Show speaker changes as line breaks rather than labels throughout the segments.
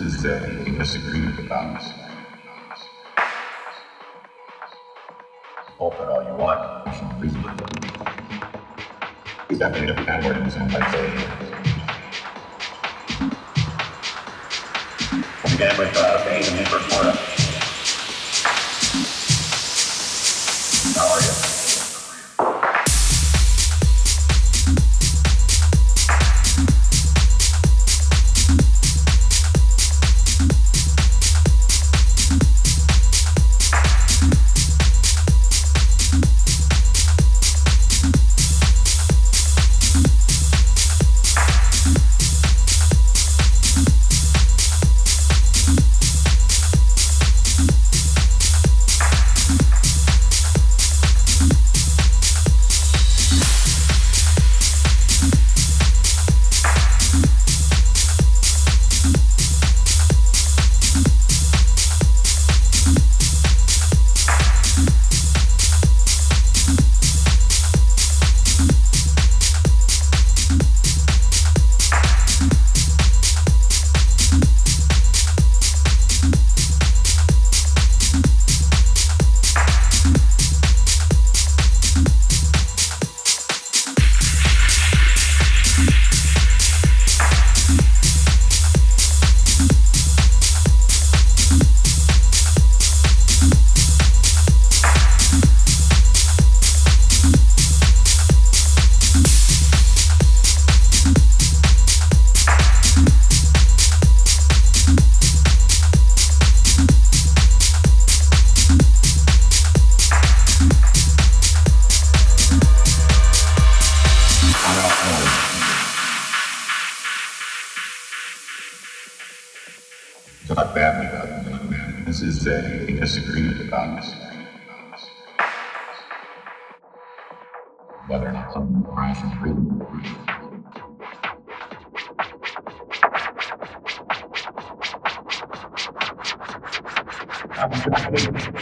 is a disagreement about this. Open all you want. He's definitely a than someone like say. We began with uh, Bane and Inverse Florida. How are you? Whether or not something crashes really. Open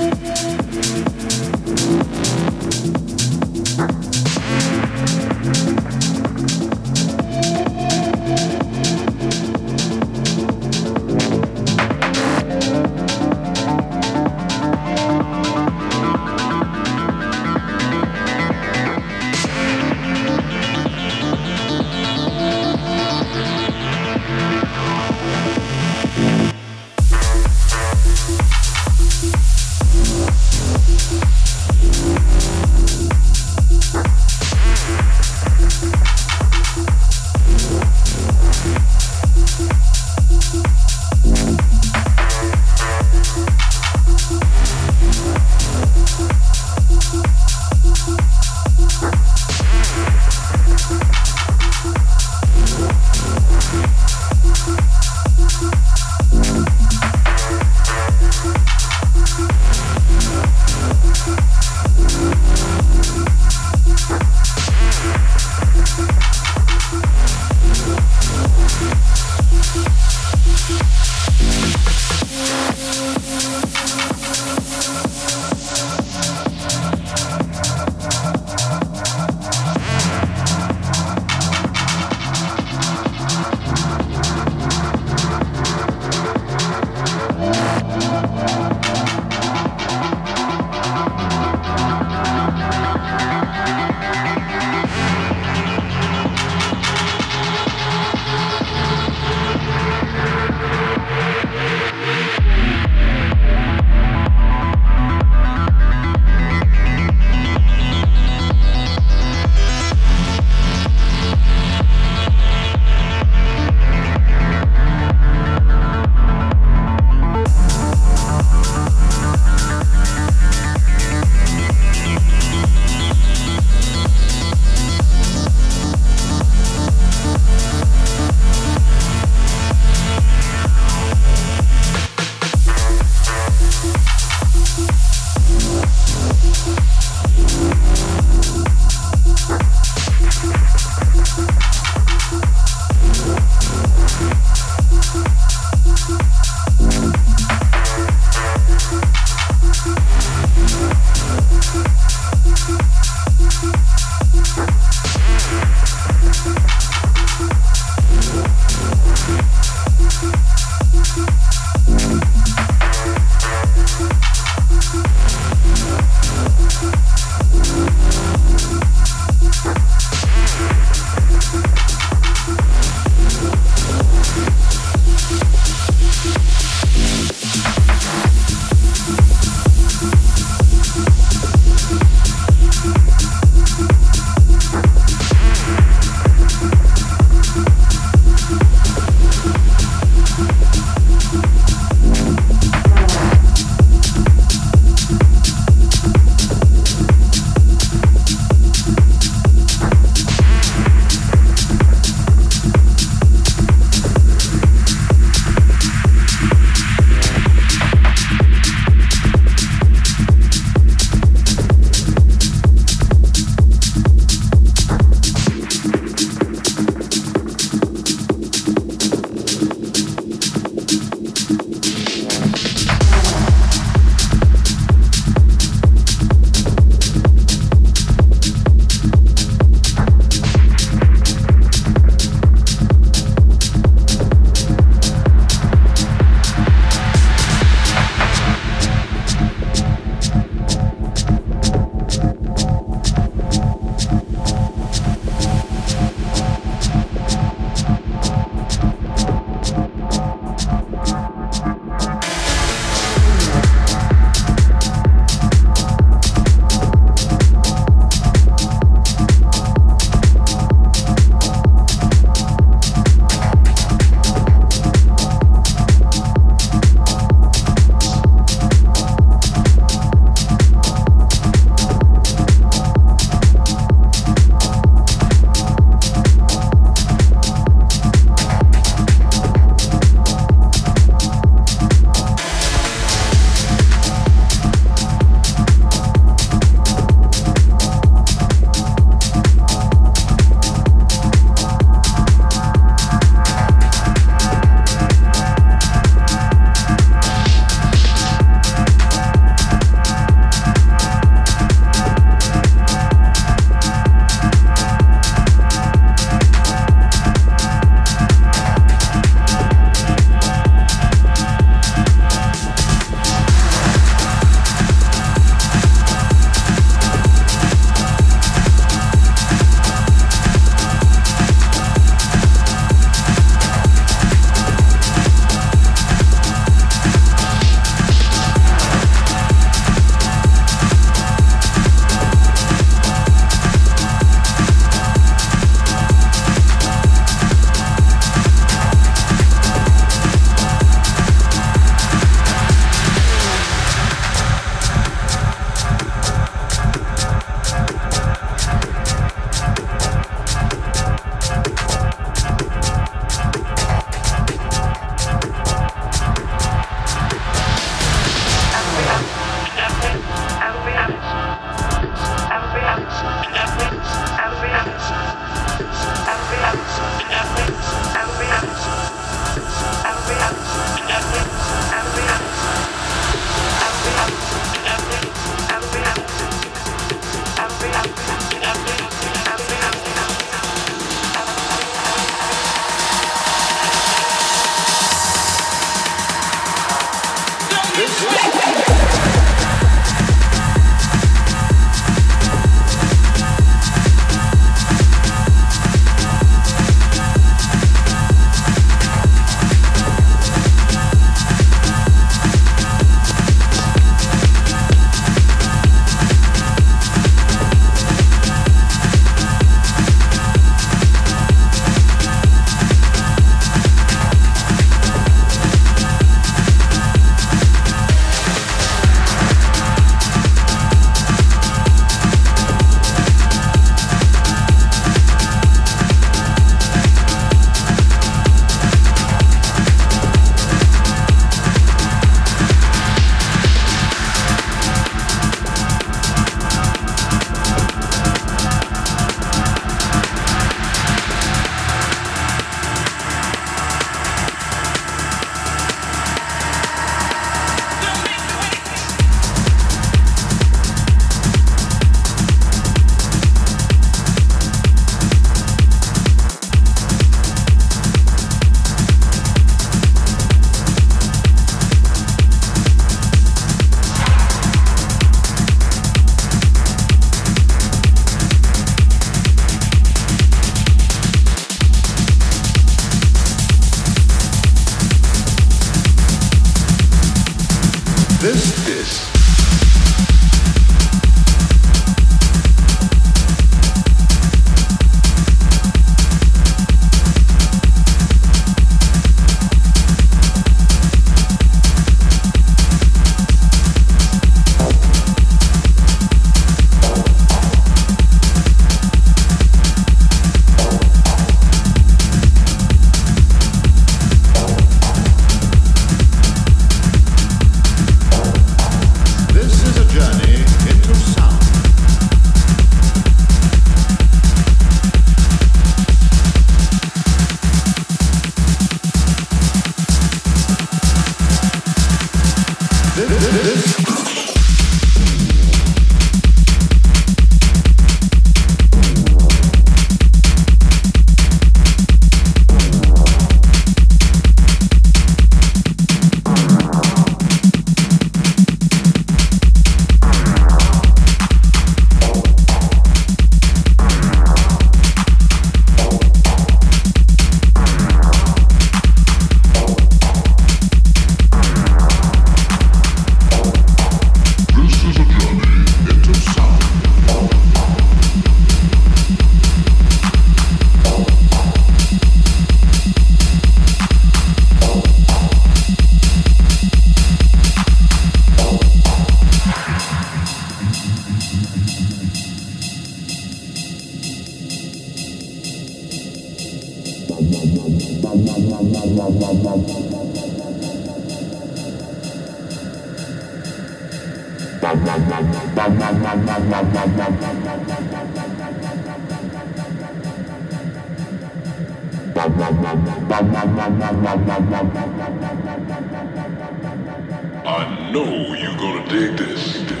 This, this